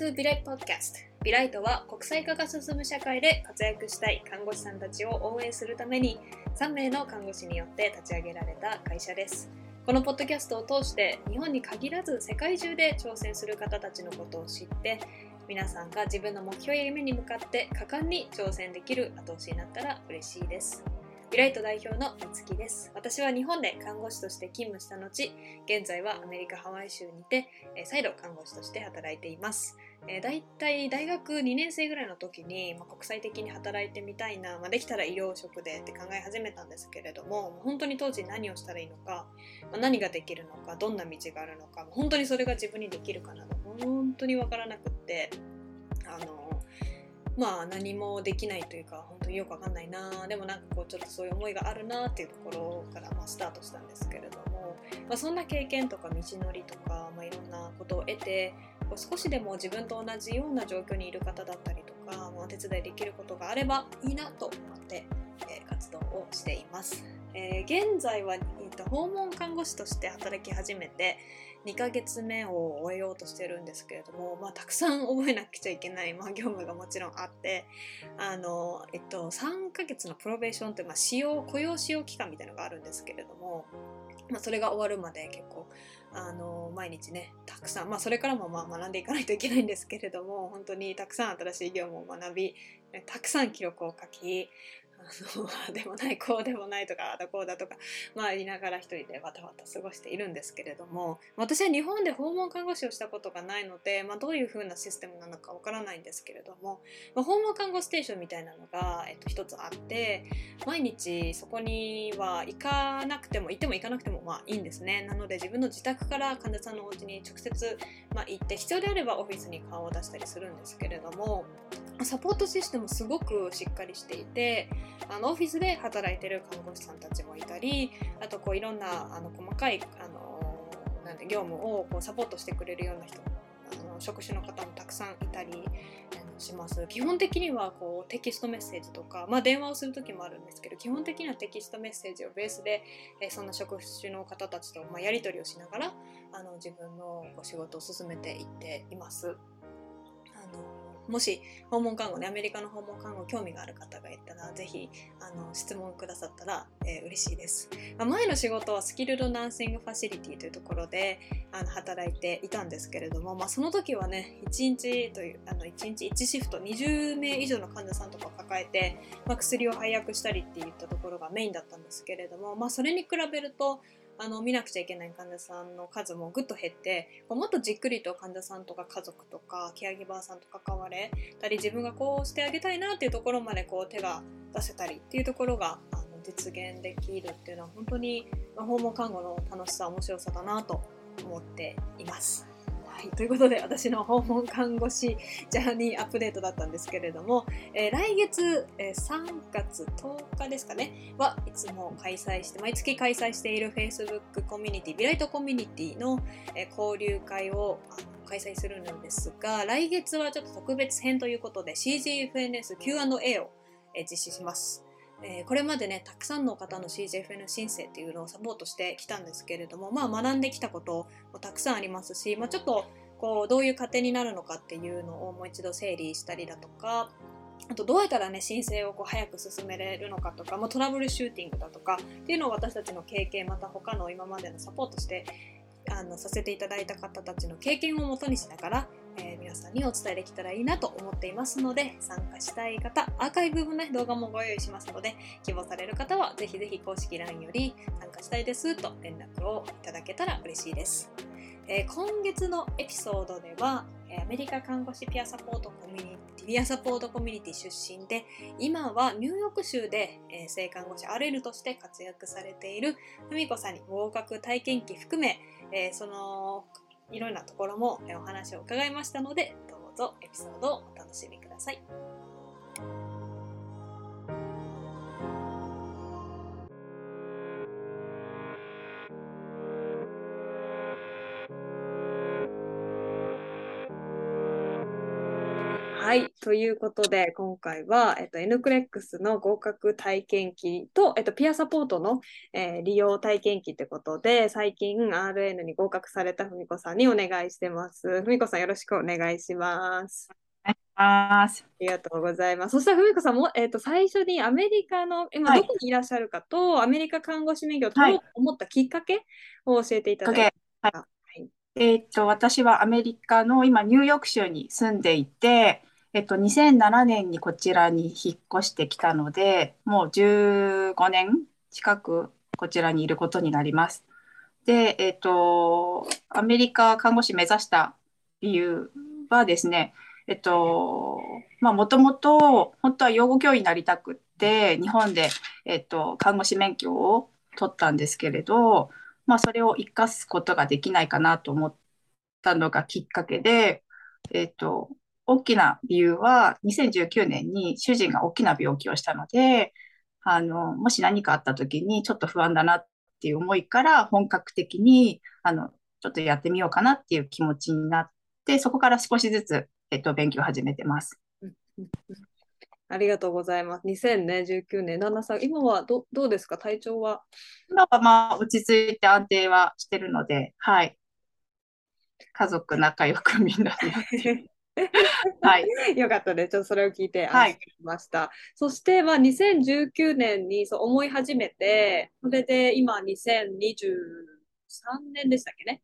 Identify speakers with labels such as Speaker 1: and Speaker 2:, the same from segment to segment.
Speaker 1: To ビライト Podcast ビライトは国際化が進む社会で活躍したい看護師さんたちを応援するために3名の看護師によって立ち上げられた会社です。このポッドキャストを通して日本に限らず世界中で挑戦する方たちのことを知って皆さんが自分の目標や夢に向かって果敢に挑戦できる後押しになったら嬉しいです。ビライト代表のみつきです。私は日本で看護師として勤務した後、現在はアメリカ・ハワイ州にて、再度看護師として働いています。えー、大体大学2年生ぐらいの時に、まあ、国際的に働いてみたいな、まあ、できたら医療職でって考え始めたんですけれども、本当に当時何をしたらいいのか、まあ、何ができるのか、どんな道があるのか、本当にそれが自分にできるかなど、本当にわからなくって、あのまあ何もできないというか本当によくわかんないなでもなんかこうちょっとそういう思いがあるなっていうところからまあスタートしたんですけれども、まあ、そんな経験とか道のりとか、まあ、いろんなことを得てこう少しでも自分と同じような状況にいる方だったりとか、まあ、お手伝いできることがあればいいなと思って、えー、活動をしています。えー、現在は、えーと訪問看護師として働き始めて、2ヶ月目を終えようとしてるんですけれども、まあ、たくさん覚えなくちゃいけない、まあ、業務がもちろんあってあの、えっと、3ヶ月のプロベーションって、まあ、使用雇用使用期間みたいなのがあるんですけれども、まあ、それが終わるまで結構あの毎日ねたくさん、まあ、それからもまあ学んでいかないといけないんですけれども本当にたくさん新しい業務を学びたくさん記録を書き あのでもないこうでもないとかあだこうだとかまあ言いながら一人でわたわた過ごしているんですけれども私は日本で訪問看護師をしたことがないので、まあ、どういうふうなシステムなのかわからないんですけれども、まあ、訪問看護ステーションみたいなのが、えっと、一つあって毎日そこには行かなくても行っても行かなくてもまあいいんですね。なので自分の自宅から患者さんのお家に直接、まあ、行って必要であればオフィスに顔を出したりするんですけれどもサポートシステムすごくしっかりしていてあのオフィスで働いてる看護師さんたちもいたりあとこういろんなあの細かいあのなんで業務をこうサポートしてくれるような人あの職種の方もたくさんいたりします基本的にはこうテキストメッセージとか、まあ、電話をする時もあるんですけど基本的にはテキストメッセージをベースで、えそんな職種の方たちと、まあ、やり取りをしながらあの自分のお仕事を進めていっています。あのもし訪問看護ねアメリカの訪問看護興味がある方がいたらぜひあの質問くださったら、えー、嬉しいです、まあ、前の仕事はスキルドナーシングファシリティというところであの働いていたんですけれども、まあ、その時はね1日というあの1日1シフト20名以上の患者さんとかを抱えて、まあ、薬を配薬したりっていったところがメインだったんですけれども、まあ、それに比べるとあの見なくちゃいけない患者さんの数もぐっと減ってもっとじっくりと患者さんとか家族とかケアギバーさんと関われたり自分がこうしてあげたいなっていうところまでこう手が出せたりっていうところがあの実現できるっていうのは本当に訪問看護の楽しさ面白さだなと思っています。はい、ということで私の訪問看護師ジャーニーアップデートだったんですけれども、えー、来月、えー、3月10日ですかねはいつも開催して毎月開催している Facebook コミュニティビライトコミュニティの、えー、交流会を開催するんですが来月はちょっと特別編ということで CGFNS Q&A を、え実施します。えー、これまでねたくさんの方の CJFN 申請っていうのをサポートしてきたんですけれどもまあ学んできたこともたくさんありますし、まあ、ちょっとこうどういう過程になるのかっていうのをもう一度整理したりだとかあとどうやったらね申請をこう早く進めれるのかとか、まあ、トラブルシューティングだとかっていうのを私たちの経験また他の今までのサポートしてあのさせていただいた方たちの経験をもとにしながらえー、皆さんにお伝えできたらいいなと思っていますので参加したい方アーカイブの、ね、動画もご用意しますので希望される方はぜひぜひ公式 LINE より参加したいですと連絡をいただけたら嬉しいです、えー、今月のエピソードではアメリカ看護師ピアサポートコミュニティピアサポートコミュニティ出身で今はニューヨーク州で、えー、性看護師 RN として活躍されているふみこさんに合格体験記含め、えー、そのいろんなところもお話を伺いましたので、どうぞエピソードをお楽しみください。はい。ということで、今回は、えっと、N クレックスの合格体験記と、えっと、ピアサポートの、えー利用体験記ってことで、最近 RN に合格されたふみこさんにお願いしてます。ふみこさんよろしくお願いします。
Speaker 2: あ
Speaker 1: ありがとうございます。そしたらふみこさんも、えっと、最初にアメリカの、今
Speaker 2: はい
Speaker 1: どこにいらっしゃるかと、アメリカ看護師免許を取ろうと思ったきっかけを教えていただいて。
Speaker 2: はいえーっと、私はアメリカの今、ニューヨーク州に住んでいて、えっと、2007年にこちらに引っ越してきたので、もう15年近くこちらにいることになります。で、えっと、アメリカ看護師目指した理由はですね、えっと、まあ、もともと本当は養護教員になりたくって、日本で、えっと、看護師免許を取ったんですけれど、まあ、それを生かすことができないかなと思ったのがきっかけで、えっと、大きな理由は、2019年に主人が大きな病気をしたので、あの、もし何かあった時にちょっと不安だなっていう思いから、本格的に、あの、ちょっとやってみようかなっていう気持ちになって、そこから少しずつ、えっと、勉強を始めてます。
Speaker 1: ありがとうございます。2019年、旦那さん、今はどどうですか？体調は？
Speaker 2: 今はまあ、落ち着いて安定はしてるので、はい。家族仲良くみんなで。はい。
Speaker 1: よかったです。ちょっとそれを聞いて
Speaker 2: はい
Speaker 1: 安心しました。そして、まあ、2019年にそう思い始めて、それで今2023年でしたっけね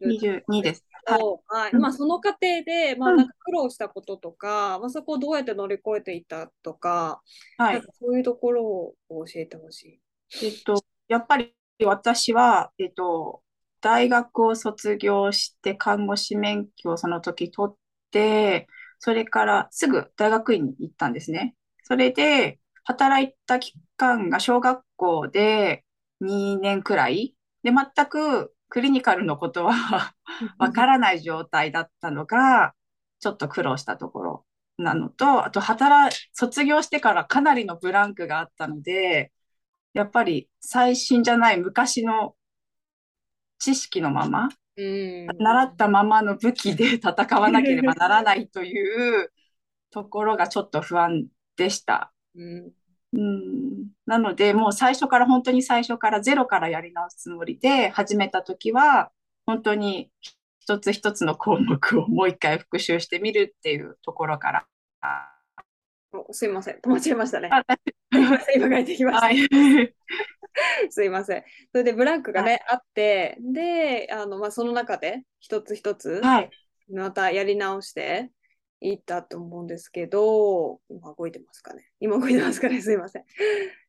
Speaker 2: ？22です。はい。
Speaker 1: はい。
Speaker 2: うん
Speaker 1: まあ、その過程で、まあ、
Speaker 2: うん
Speaker 1: なんか苦労したこととか、まあ、そこをどうやって乗り越えていったとか、
Speaker 2: はい。
Speaker 1: そういうところを教えてほしい。
Speaker 2: えっと、やっぱり私は、えっと、大学を卒業して看護師免許をその時取って、それからすぐ大学院に行ったんですね。それで、働いた期間が小学校で2年くらい。で、全くクリニカルのことはわからない状態だったのが、ちょっと苦労したところなのと、あと働、卒業してからかなりのブランクがあったので、やっぱり最新じゃない昔の知識のまま、
Speaker 1: うん。
Speaker 2: 習ったままの武器で戦わなければならないというところがちょっと不安でした。
Speaker 1: うん。
Speaker 2: うん、なので、もう最初から本当に最初からゼロからやり直すつもりで始めたときは、本当に一つ一つの項目をもう一回復習してみるっていうところから。
Speaker 1: おすいません。止まっちゃいましたね。
Speaker 2: あ
Speaker 1: すいません今帰ってきました。
Speaker 2: はい。
Speaker 1: すいません。それでブランクがね、あって、で、あの、まあ、その中で一つ一つ、
Speaker 2: はい。
Speaker 1: またやり直していったと思うんですけど、今動いてますかね。今動いてますかね。すいません。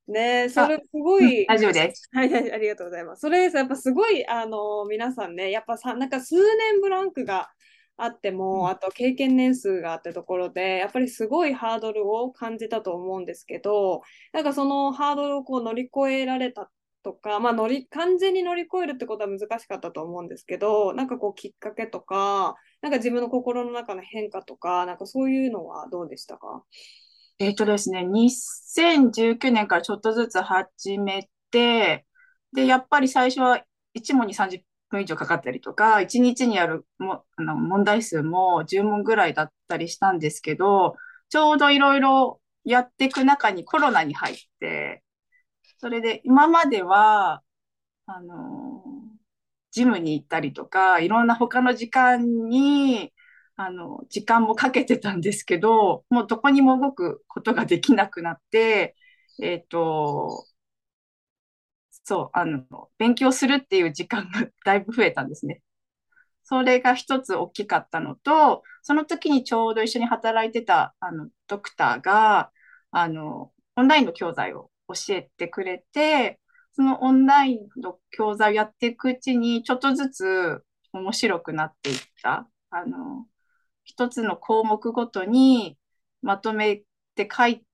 Speaker 1: ねえ、それすごい、
Speaker 2: 大丈夫です。
Speaker 1: はい、はい、ありがとうございます。それです。やっぱすごい、あの、皆さんね、やっぱさ、なんか数年ブランクがあっても、
Speaker 2: うん。
Speaker 1: あと経験年数があってところで、やっぱりすごいハードルを感じたと思うんですけど、なんかそのハードルをこう乗り越えられたとか、まあ乗り、完全に乗り越えるってことは難しかったと思うんですけど、なんかこうきっかけとか、なんか自分の心の中の変化とか、なんかそういうのはどうでしたか？
Speaker 2: えっとですね、2019年からちょっとずつ始めて、で、やっぱり最初は1問に30分以上かかったりとか、1日にやるもあの問題数も10問ぐらいだったりしたんですけど、ちょうどいろいろやっていく中にコロナに入って、それで今までは、あの、ジムに行ったりとか、いろんな他の時間に、あの、時間もかけてたんですけど、もうどこにも動くことができなくなって、えっと、そう、あの、勉強するっていう時間がだいぶ増えたんですね。それが一つ大きかったのと、その時にちょうど一緒に働いてた、あの、ドクターが、あの、オンラインの教材を教えてくれて、そのオンラインの教材をやっていくうちに、ちょっとずつ面白くなっていった。あの、一つの項目ごとにまとめて書い、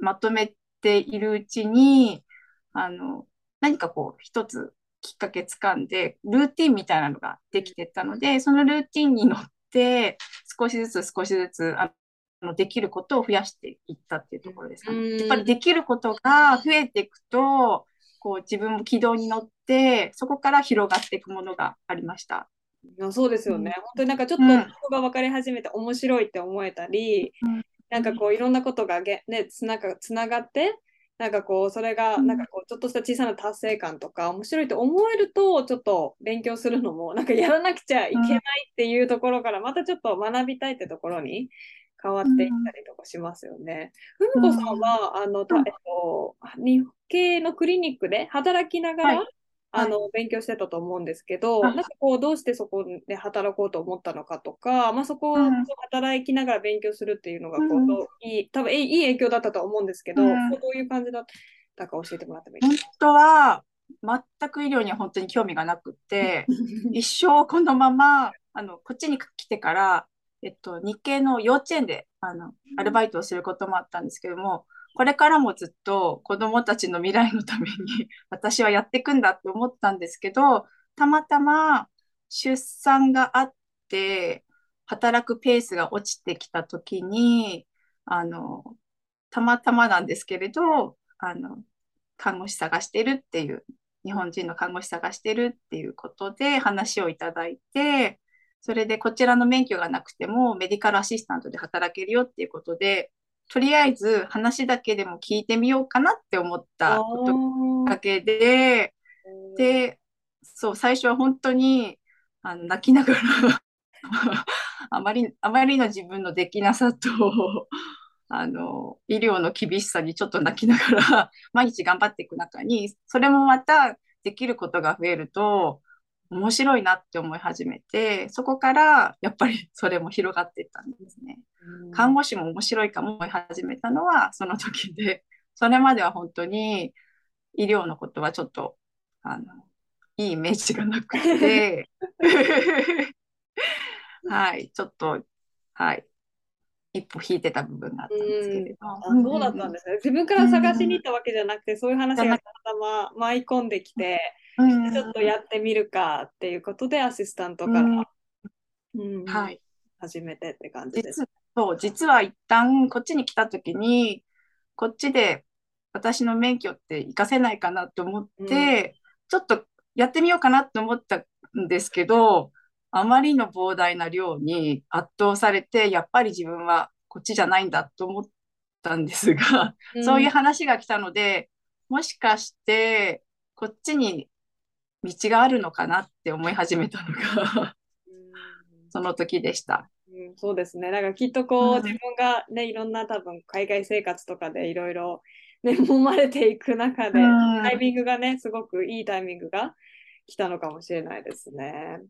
Speaker 2: まとめているうちに、あの、何かこう、一つきっかけつかんで、ルーティンみたいなのができてったので、そのルーティンに乗って、少しずつ少しずつ、あの、できることを増やしていったっていうところですか？ね。やっぱりできることが増えていくと、こう自分も軌道に乗って、そこから広がっていくものがありました。
Speaker 1: いやそうですよね、
Speaker 2: うん。
Speaker 1: 本当になんかちょっと
Speaker 2: うん。
Speaker 1: ここが分かり始めて面白いって思えたり、
Speaker 2: うん。
Speaker 1: なんかこういろんなことがげ、ね、つながつながってなんかこうそれが
Speaker 2: うん。
Speaker 1: なんかこうちょっとした小さな達成感とか面白いと思えるとちょっと勉強するのも なんかやらなくちゃいけないっていうところからまたちょっと学びたいってところに変わっていったりとかしますよね。ふみこさんはあのえっと日系のクリニックで働きながら、
Speaker 2: はい
Speaker 1: あの勉強してたと思うんですけど、
Speaker 2: はい。
Speaker 1: なんかこうどうしてそこで働こうと思ったのかとか、まあ、そこを
Speaker 2: うん。
Speaker 1: 働きながら勉強するっていうのがこう、
Speaker 2: うん
Speaker 1: いい多分いいいい影響だったと思うんですけど、
Speaker 2: うん。
Speaker 1: どういう感じだったか教えてもらってもいいです
Speaker 2: 本当は全く医療には本当に興味がなくって、
Speaker 1: か
Speaker 2: 一生このままあのこっちに来てから、えっと、日系の幼稚園であのアルバイトをすることもあったんですけどもこれからもずっと子どもたちの未来のために 私はやっていくんだって思ったんですけどたまたま出産があって働くペースが落ちてきた時にあのたまたまなんですけれどあの看護師探してるっていう日本人の看護師探してるっていうことで話をいただいて、それでこちらの免許がなくてもメディカルアシスタントで働けるよっていうことで、とりあえず話だけでも聞いてみようかなって思ったことだけで、で、そう、最初は本当にあの泣きながら あまり、あまりの自分のできなさと、あの、医療の厳しさにちょっと泣きながら 毎日頑張っていく中に、それもまたできることが増えると、面白いなって思い始めて、そこからやっぱりそれも広がっていったんですね。看護師も面白いかも思い始めたのは その時で、それまでは本当に医療のことはちょっと、あの、いいイメージがなくて、はい、ちょっと、はい、一歩引いてた部分があったんですけれど。
Speaker 1: あそうだったんですね。自分から探しに行ったわけじゃなくて、そういう話がたまたま舞い込んできて、
Speaker 2: うん
Speaker 1: ちょっとやってみるかっていうことでアシスタントから、うん。
Speaker 2: はい。
Speaker 1: 始めてって感じです。
Speaker 2: 実そう実は一旦こっちに来た時にこっちで私の免許って活かせないかなと思って、ちょっとやってみようかなと思ったんですけどあまりの膨大な量に圧倒されてやっぱり自分はこっちじゃないんだと思ったんですが、そういう話が来たのでもしかしてこっちに道があるのかなって思い始めたのがその時でした。
Speaker 1: うん、そうですね。なんかきっとこう、
Speaker 2: うん
Speaker 1: 自分がね、いろんな多分海外生活とかでいろいろね、揉まれていく中で、
Speaker 2: うん
Speaker 1: タイミングがね、すごくいいタイミングが来たのかもしれないですね。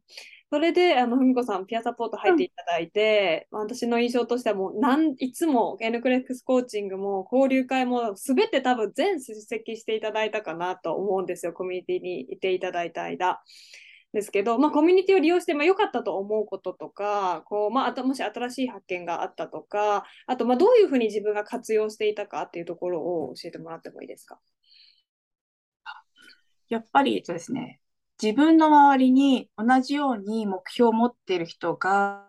Speaker 1: それで、あの、ふみこさん、ピアサポート入っていただいて、まあ私の印象としてはもう、なんいつも N クレックスコーチングも交流会もすべて多分全出席していただいたかなと思うんですよ、コミュニティにいていただいた間。ですけど、まあ、コミュニティを利用して、まあ、良かったと思うこととか、こうまあ、あともし新しい発見があったとか、あと、まあ、どういうふうに自分が活用していたかっていうところを教えてもらってもいいですか？
Speaker 2: やっぱり、えっとですね、自分の周りに同じように目標を持っている人が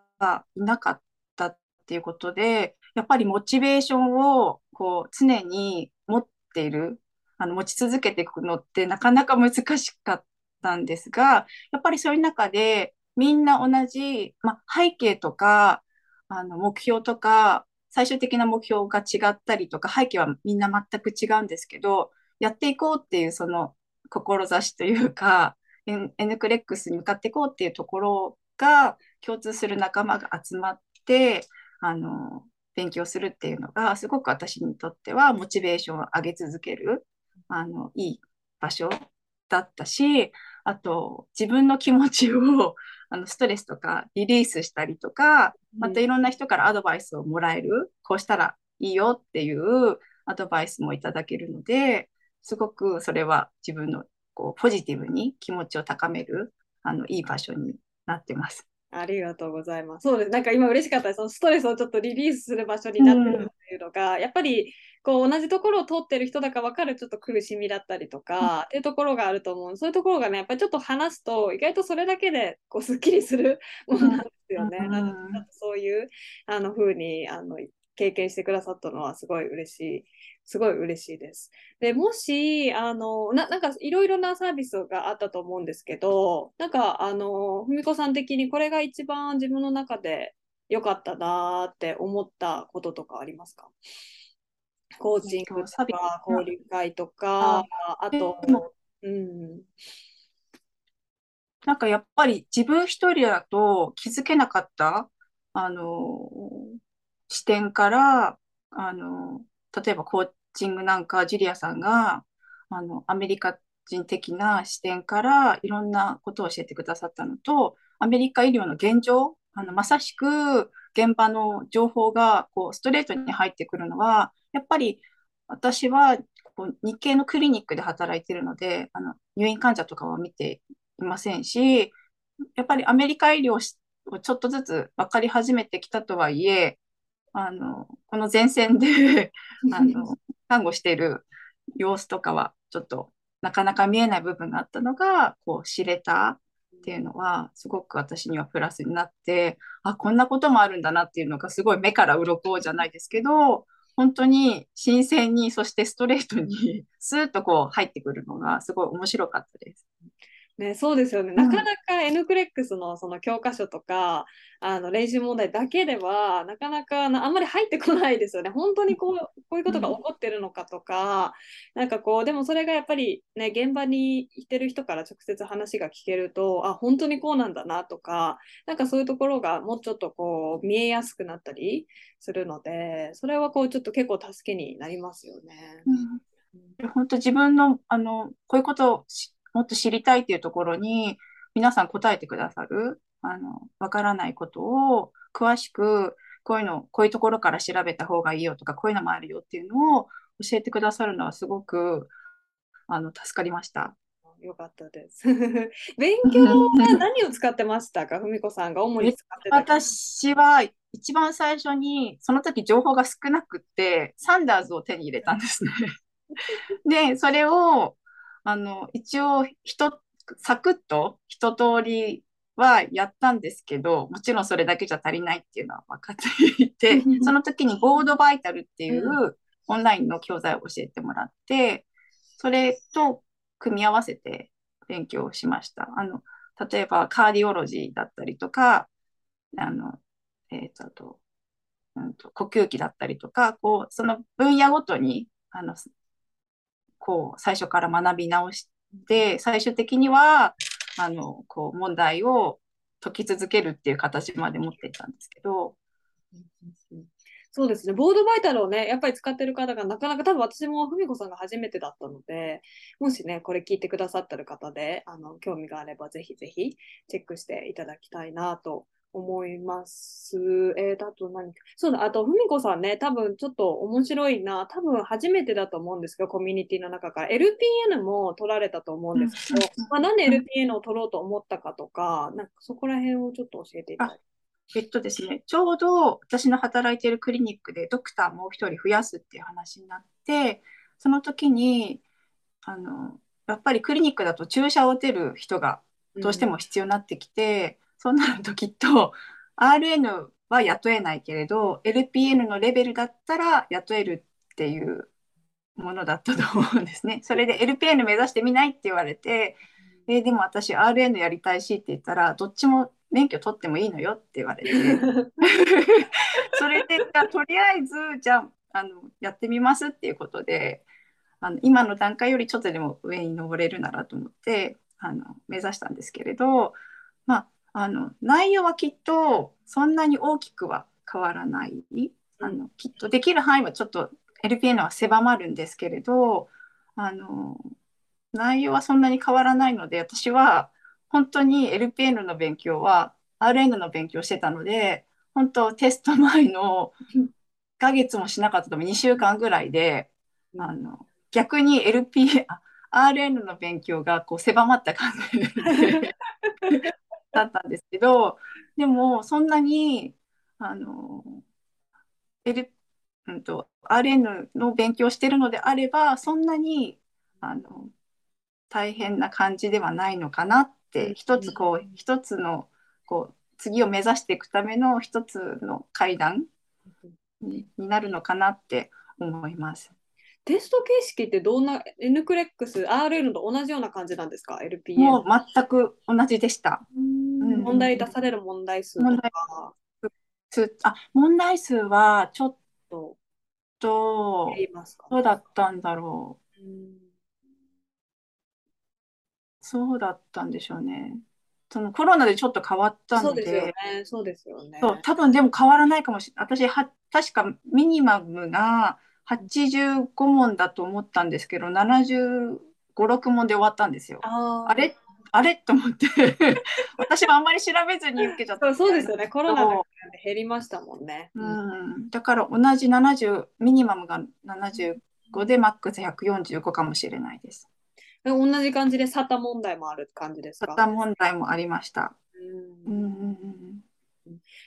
Speaker 2: いなかったっていうことで、やっぱりモチベーションをこう常に持っている、あの持ち続けていくのってなかなか難しかったたんですが、やっぱりそういう中でみんな同じ、ま、背景とかあの目標とか最終的な目標が違ったりとか背景はみんな全く違うんですけど、やっていこうっていうその志というか、N, N クレックスに向かっていこうっていうところが共通する仲間が集まって、あの、勉強するっていうのがすごく私にとってはモチベーションを上げ続ける、あの、いい場所だったし、あと自分の気持ちを あのストレスとかリリースしたりとか、またいろんな人からアドバイスをもらえる、こうしたらいいよっていうアドバイスもいただけるので、すごくそれは自分のこうポジティブに気持ちを高めるあのいい場所になってます。
Speaker 1: ありがとうございます。そうです。なんか今嬉しかったです。そのストレスをちょっとリリースする場所になってるっていうのが、やっぱりこう同じところを通ってる人だから分かるちょっと苦しみだったりとか、っていうところがあると思う。そういうところがね、やっぱりちょっと話すと、意外とそれだけでこうすっきりするものなんですよね。
Speaker 2: うん
Speaker 1: なそういうあの風にあの経験してくださったのはすごい嬉しい。すごい嬉しいです。でもし、あの、ななんかいろいろなサービスがあったと思うんですけど、なんか、あの、ふみこさん的にこれが一番自分の中で良かったなって思ったこととかありますか？コーチングとか、交流会とか、あと、うん。
Speaker 2: なんかやっぱり自分一人だと気づけなかった、あの、視点から、あの、例えばコーチングなんか、ジュリアさんが、あの、アメリカ人的な視点からいろんなことを教えてくださったのと、アメリカ医療の現状、あの、まさしく現場の情報がこうストレートに入ってくるのは、やっぱり私はこう日系のクリニックで働いているので、あの入院患者とかは見ていませんし、やっぱりアメリカ医療をちょっとずつ分かり始めてきたとはいえ、あの、この前線で あの、看護している様子とかは、ちょっとなかなか見えない部分があったのが、こう、知れたっていうのは、すごく私にはプラスになって、あ、こんなこともあるんだなっていうのが、すごい目から鱗じゃないですけど、本当に新鮮に、そしてストレートにスーッとこう入ってくるのが、すごい面白かったです。
Speaker 1: ね、そうですよね。なかなか N クレックスのその教科書とか、あの練習問題だけでは、なかなかなあんまり入ってこないですよね。本当にこうこういうことが起こってるのかとか、なんかこう、でもそれがやっぱりね、現場にいてる人から直接話が聞けると、あ、本当にこうなんだなとか、なんかそういうところがもうちょっとこう見えやすくなったりするので、それはこうちょっと結構助けになりますよね。
Speaker 2: うん、本当自分のあのこういうことをもっと知りたいっていうところに皆さん答えてくださる、あの、わからないことを詳しく、こういうの、こういうところから調べた方がいいよとか、こういうのもあるよっていうのを教えてくださるのはすごく、あの、助かりました。
Speaker 1: よかったです。勉強は 何を使ってましたか、ふみこさんが主に使ってた
Speaker 2: 私は一番最初に、その時情報が少なくて、サンダーズを手に入れたんですね。で、それをあの、一応、人、サクッと一通りはやったんですけど、もちろんそれだけじゃ足りないっていうのは分かっていて、その時にボードバイタルっていうオンラインの教材を教えてもらって、それと組み合わせて勉強しました。あの、例えばカーディオロジーだったりとか、あの、えっ、ー、と、うんと、呼吸器だったりとか、こう、その分野ごとに、あの、こう、最初から学び直して、最終的には、あの、こう、問題を解き続けるっていう形まで持っていったんですけど、
Speaker 1: そうですね、ボードバイタルをね、やっぱり使ってる方がなかなか、多分私もふみこさんが初めてだったので、もしね、これ聞いてくださってる方で、あの興味があれば、ぜひぜひチェックしていただきたいなと思います。えー、だと何そうだ、あと、ふみこさんね、多分ちょっと面白いな、多分初めてだと思うんですけど、コミュニティの中から。LPN も取られたと思うんですけど、まあ、なんで LPN を取ろうと思ったかとか、なんかそこら辺をちょっと教えていただいて。
Speaker 2: えっとですね、ちょうど私の働いているクリニックでドクターもう一人増やすっていう話になって、その時に、あの、やっぱりクリニックだと注射を打てる人がどうしても必要になってきて、そうなるときっと RN は雇えないけれど LPN のレベルだったら雇えるっていうものだったと思うんですね。それで LPN 目指してみないって言われて、えー、でも私 RN やりたいしって言ったらどっちも免許取ってもいいのよって言われて それでとりあえずじゃああのやってみますっていうことであの今の段階よりちょっとでも上に登れるならと思ってあの目指したんですけれどまああの内容はきっとそんなに大きくは変わらない。あのきっとできる範囲はちょっと LPN は狭まるんですけれどあの内容はそんなに変わらないので私は本当に LPN の勉強は RN の勉強してたので本当テスト前の1ヶ月もしなかったとも2週間ぐらいであの逆に LP RN の勉強がこう狭まった感じでだったんですけど、でもそんなに、あの、L、うんと、RN の勉強してるのであれば、そんなに、あの、大変な感じではないのかなって、一つこう、一つの、こう、次を目指していくための一つの階段にになるのかなって思います。
Speaker 1: テスト形式ってどんな N クレックス RN と同じような感じなんですか ?LPA。
Speaker 2: もう全く同じでした。
Speaker 1: うん問題出される問題数と
Speaker 2: 問題
Speaker 1: か
Speaker 2: つあ問題数はちょっ
Speaker 1: と
Speaker 2: どうだったんだろう。
Speaker 1: うん
Speaker 2: そうだったんでしょうね。そのコロナでちょっと変わったの
Speaker 1: そうですよ
Speaker 2: で、
Speaker 1: ね。そうですよね。
Speaker 2: そう、多分でも変わらないかもしれない。私は、確かミニマムが85問だと思ったんですけど、75、6問で終わったんですよ。
Speaker 1: あ
Speaker 2: れあれ？と思って、私もあんまり調べずに受けちゃった
Speaker 1: そうそうですよね。コロナで減りましたもんね。
Speaker 2: うん、だから同じ70、ミニマムが75でマックス145かもしれないです。
Speaker 1: で同じ感じで SATA 問題もある感じですか？
Speaker 2: サタ問題もありました。
Speaker 1: うん
Speaker 2: うん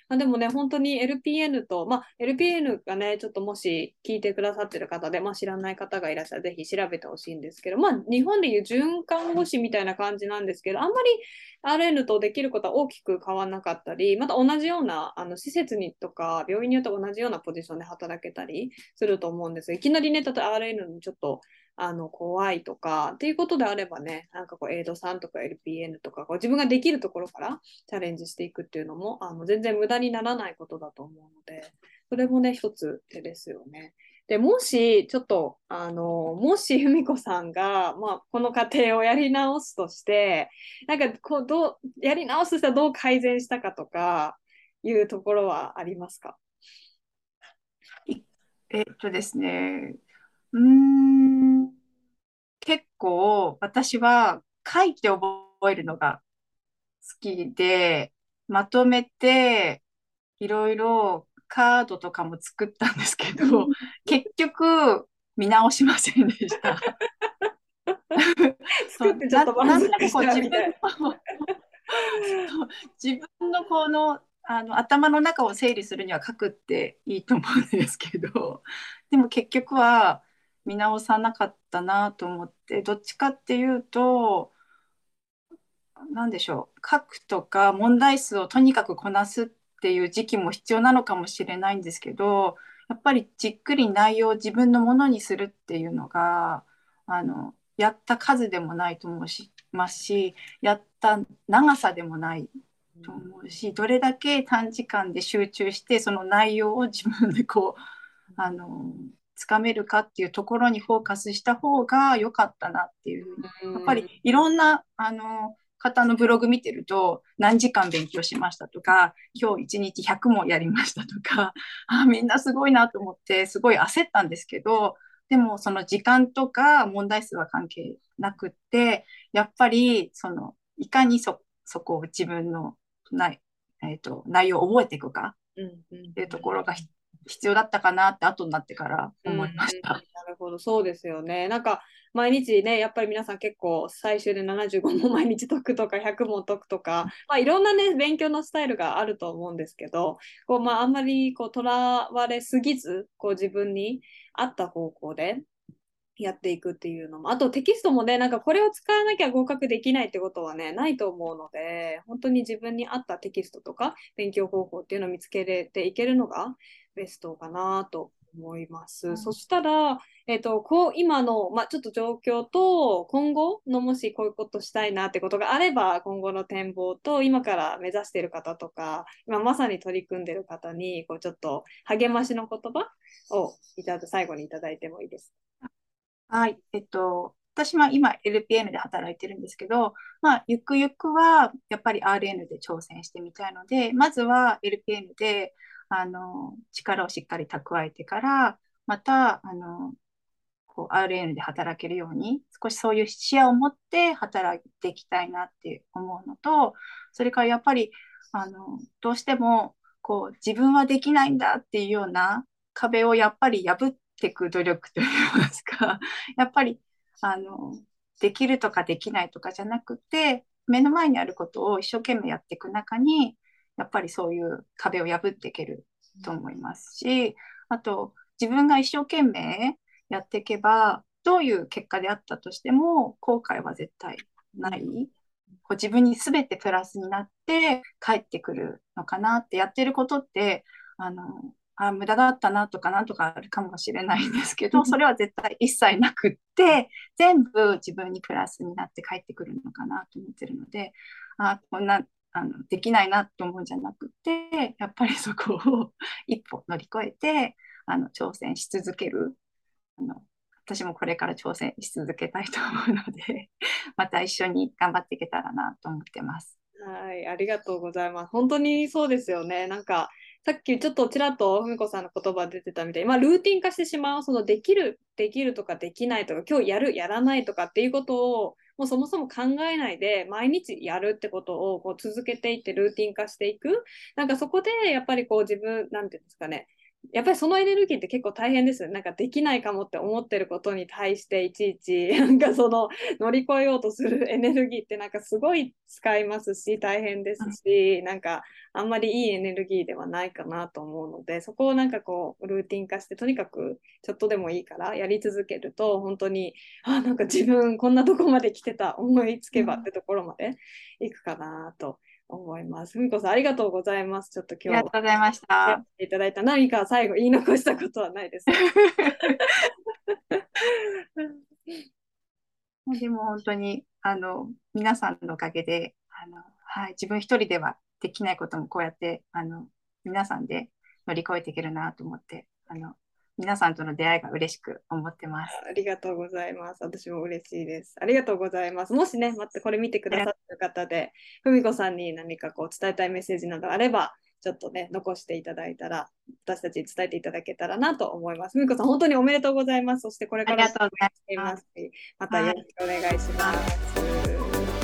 Speaker 1: あ、でもね、本当に LPN と、まあ、LPN がね、ちょっともし聞いてくださってる方で、まあ、知らない方がいらっしゃるぜひ調べてほしいんですけど、まあ、日本でいう准看護師みたいな感じなんですけど、あんまり RN とできることは大きく変わらなかったり、また同じようなあの施設にとか、病院によって同じようなポジションで働けたりすると思うんです、いきなりね、例えば RN にちょっとあの怖いとかっていうことであればね、なんかこう、エイドさんとか LPN とか、こう自分ができるところからチャレンジしていくっていうのも、あの全然無駄にならないことだと思うので、それもね、一つ手ですよね。でもし、ちょっと、あの、もし、ふみこさんが、まあ、この過程をやり直すとして、なんか、こう、どう、やり直すとしたらどう改善したかとか、いうところはありますか？
Speaker 2: えっとですね、うん、結構私は書いて覚えるのが好きで、まとめていろいろカードとかも作ったんですけど、結局見直しませんでした。
Speaker 1: 作ってちょっと
Speaker 2: ななんと
Speaker 1: 満足し
Speaker 2: なくこう自
Speaker 1: たみたい
Speaker 2: 分自分のこの、あの頭の中を整理するには書くっていいと思うんですけどでも結局は見直さなかったなと思ってどっちかっていうと何でしょう書くとか問題数をとにかくこなすっていう時期も必要なのかもしれないんですけどやっぱりじっくり内容を自分のものにするっていうのがあのやった数でもないと思うしますしやった長さでもないと思うしどれだけ短時間で集中してその内容を自分でこうあのつかめるかっていうところにフォーカスした方が良かったなっていうふうに。やっぱりいろんなあの方のブログ見てると何時間勉強しましたとか今日1日100もやりましたとか あみんなすごいなと思ってすごい焦ったんですけどでもその時間とか問題数は関係なくってやっぱりそのいかにそそこを自分のない、えー、と内容を覚えていくか
Speaker 1: うんうん。
Speaker 2: っていうところがひ必要だったかなって後になってから思いました。
Speaker 1: うんなるほど、そうですよね。なんか、毎日ね、やっぱり皆さん結構、最終で75問毎日解くとか、100問解くとか、まあ、いろんなね、勉強のスタイルがあると思うんですけど、こう、まあ、あんまり、こう、とらわれすぎず、こう、自分に合った方向で、やっていくっていうのも、あとテキストもね、なんかこれを使わなきゃ合格できないってことはね、ないと思うので、本当に自分に合ったテキストとか勉強方法っていうのを見つけれていけるのがベストかなと思います。
Speaker 2: うん。
Speaker 1: そしたら、えっと、こう今の、まあ、ちょっと状況と今後のもしこういうことしたいなってことがあれば今後の展望と今から目指している方とか今まさに取り組んでいる方にこうちょっと励ましの言葉をいただ最後にいただいてもいいです
Speaker 2: はい、えっと、私は今 LPN で働いてるんですけど、まあ、ゆくゆくはやっぱり RN で挑戦してみたいので、まずは LPN であの力をしっかり蓄えてから、またあのこう RN で働けるように、少しそういう視野を持って働いていきたいなって思うのと、それからやっぱりあのどうしてもこう自分はできないんだっていうような壁をやっぱり破ってていく努力といいますか、やっぱりあのできるとかできないとかじゃなくて、目の前にあることを一生懸命やっていく中に、やっぱりそういう壁を破っていけると思いますし、あと自分が一生懸命やっていけば、どういう結果であったとしても後悔は絶対ない。こう自分に全てプラスになって帰ってくるのかなってやってることってあのあ無駄だったなとかなんとかあるかもしれないんですけど、それは絶対一切なくって、全部自分にプラスになって帰ってくるのかなと思ってるので、あこんなあのできないなと思うんじゃなくて、やっぱりそこを 一歩乗り越えて、あの挑戦し続けるあの。私もこれから挑戦し続けたいと思うので、また一緒に頑張っていけたらなと思ってます。
Speaker 1: はい、ありがとうございます。本当にそうですよね。なんかさっきちょっとちらっと文子さんの言葉出てたみたいに、まあ、ルーティン化してしまう、そのできる、できるとかできないとか、今日やる、やらないとかっていうことを、もうそもそも考えないで、毎日やるってことをこう続けていって、ルーティン化していく。なんかそこで、やっぱりこう自分、なんていうんですかね、やっぱりそのエネルギーって結構大変ですよ。なんかできないかもって思ってることに対していちいち なんかその乗り越えようとするエネルギーってなんかすごい使いますし大変ですし、なんかあんまりいいエネルギーではないかなと思うのでそこをなんかこうルーティン化してとにかくちょっとでもいいからやり続けると本当にあなんか自分こんなとこまで来てた思いつけばってところまでいくかなと思います。ふみこさん、ありがとうございます。ちょっと今日
Speaker 2: ありがとうございました。
Speaker 1: いただいた何か最後言い残したことはないですか
Speaker 2: でも本当にあの皆さんのおかげであの、はい、自分一人ではできないこともこうやってあの皆さんで乗り越えていけるなと思ってあの皆さんとの出会いが嬉しく思ってます。
Speaker 1: ありがとうございます。私も嬉しいです。ありがとうございます。もしね、またこれ見てくださってる方で、ふみこさんに何かこう伝えたいメッセージなどあれば、ちょっとね、残していただいたら、私たちに伝えていただけたらなと思います。ふみこさん、本当におめでとうございます。そしてこれから
Speaker 2: ま
Speaker 1: たよろしくお願いします。
Speaker 2: ま
Speaker 1: たよろしくお願いします。